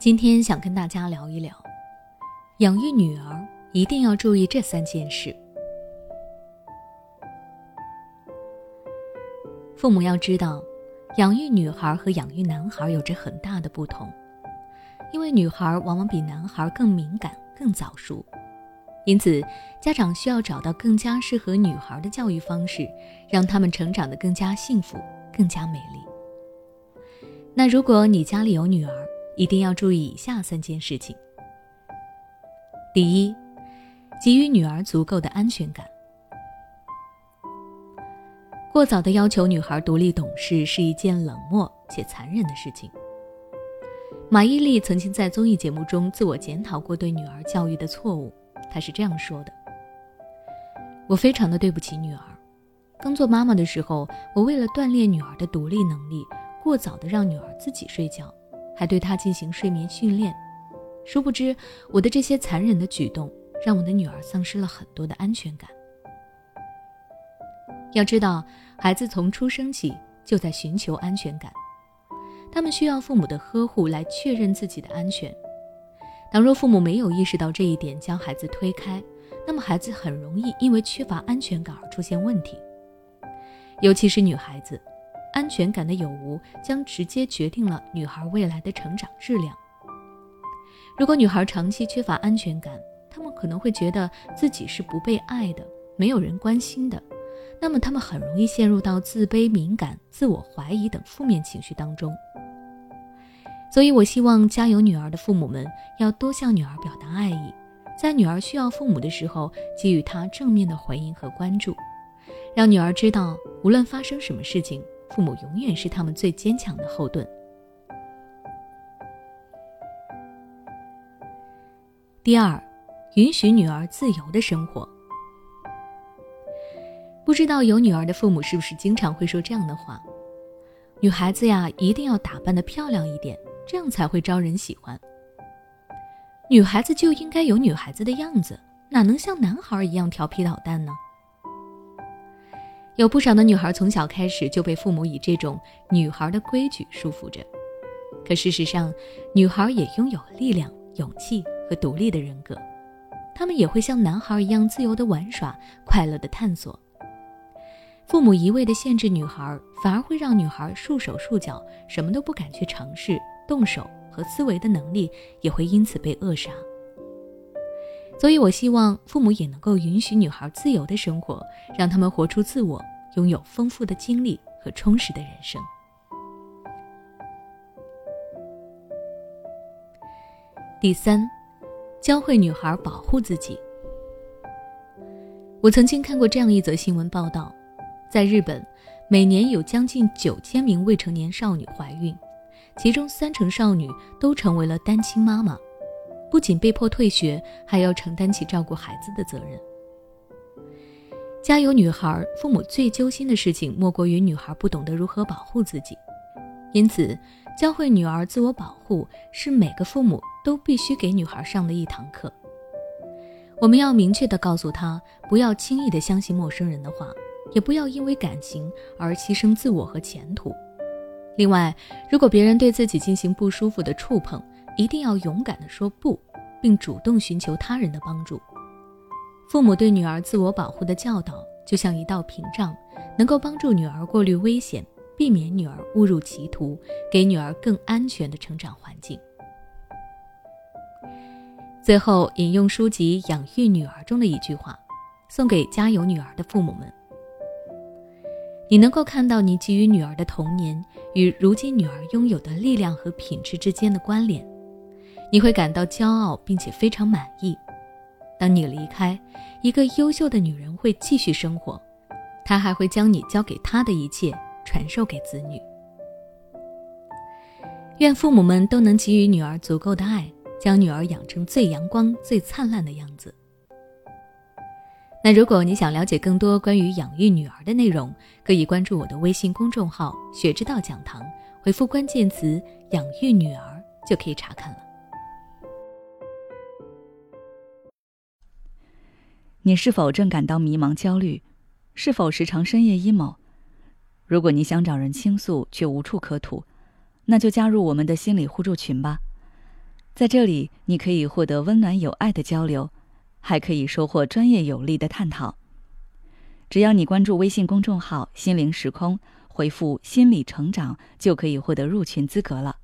今天想跟大家聊一聊，养育女儿一定要注意这三件事。父母要知道，养育女孩和养育男孩有着很大的不同，因为女孩往往比男孩更敏感、更早熟，因此家长需要找到更加适合女孩的教育方式，让他们成长得更加幸福、更加美丽。那如果你家里有女儿，一定要注意以下三件事情。第一，给予女儿足够的安全感。过早的要求女孩独立懂事是一件冷漠且残忍的事情。马伊琍曾经在综艺节目中自我检讨过对女儿教育的错误，她是这样说的：“我非常的对不起女儿。刚做妈妈的时候，我为了锻炼女儿的独立能力，过早的让女儿自己睡觉。”还对她进行睡眠训练，殊不知我的这些残忍的举动让我的女儿丧失了很多的安全感。要知道，孩子从出生起就在寻求安全感，他们需要父母的呵护来确认自己的安全。倘若父母没有意识到这一点，将孩子推开，那么孩子很容易因为缺乏安全感而出现问题，尤其是女孩子。安全感的有无将直接决定了女孩未来的成长质量。如果女孩长期缺乏安全感，她们可能会觉得自己是不被爱的，没有人关心的，那么她们很容易陷入到自卑、敏感、自我怀疑等负面情绪当中。所以，我希望家有女儿的父母们要多向女儿表达爱意，在女儿需要父母的时候给予她正面的回应和关注，让女儿知道，无论发生什么事情。父母永远是他们最坚强的后盾。第二，允许女儿自由的生活。不知道有女儿的父母是不是经常会说这样的话：“女孩子呀，一定要打扮的漂亮一点，这样才会招人喜欢。女孩子就应该有女孩子的样子，哪能像男孩一样调皮捣蛋呢？”有不少的女孩从小开始就被父母以这种女孩的规矩束缚着，可事实上，女孩也拥有力量、勇气和独立的人格，她们也会像男孩一样自由的玩耍、快乐的探索。父母一味的限制女孩，反而会让女孩束手束脚，什么都不敢去尝试，动手和思维的能力也会因此被扼杀。所以，我希望父母也能够允许女孩自由的生活，让他们活出自我，拥有丰富的经历和充实的人生。第三，教会女孩保护自己。我曾经看过这样一则新闻报道，在日本，每年有将近九千名未成年少女怀孕，其中三成少女都成为了单亲妈妈。不仅被迫退学，还要承担起照顾孩子的责任。家有女孩，父母最揪心的事情莫过于女孩不懂得如何保护自己。因此，教会女儿自我保护是每个父母都必须给女孩上的一堂课。我们要明确地告诉她，不要轻易地相信陌生人的话，也不要因为感情而牺牲自我和前途。另外，如果别人对自己进行不舒服的触碰，一定要勇敢地说不，并主动寻求他人的帮助。父母对女儿自我保护的教导，就像一道屏障，能够帮助女儿过滤危险，避免女儿误入歧途，给女儿更安全的成长环境。最后，引用书籍《养育女儿》中的一句话，送给家有女儿的父母们：你能够看到你给予女儿的童年与如今女儿拥有的力量和品质之间的关联。你会感到骄傲，并且非常满意。当你离开，一个优秀的女人会继续生活，她还会将你交给她的一切传授给子女。愿父母们都能给予女儿足够的爱，将女儿养成最阳光、最灿烂的样子。那如果你想了解更多关于养育女儿的内容，可以关注我的微信公众号“学之道讲堂”，回复关键词“养育女儿”就可以查看了。你是否正感到迷茫、焦虑？是否时常深夜 emo？如果你想找人倾诉却无处可吐，那就加入我们的心理互助群吧。在这里，你可以获得温暖有爱的交流，还可以收获专业有力的探讨。只要你关注微信公众号“心灵时空”，回复“心理成长”，就可以获得入群资格了。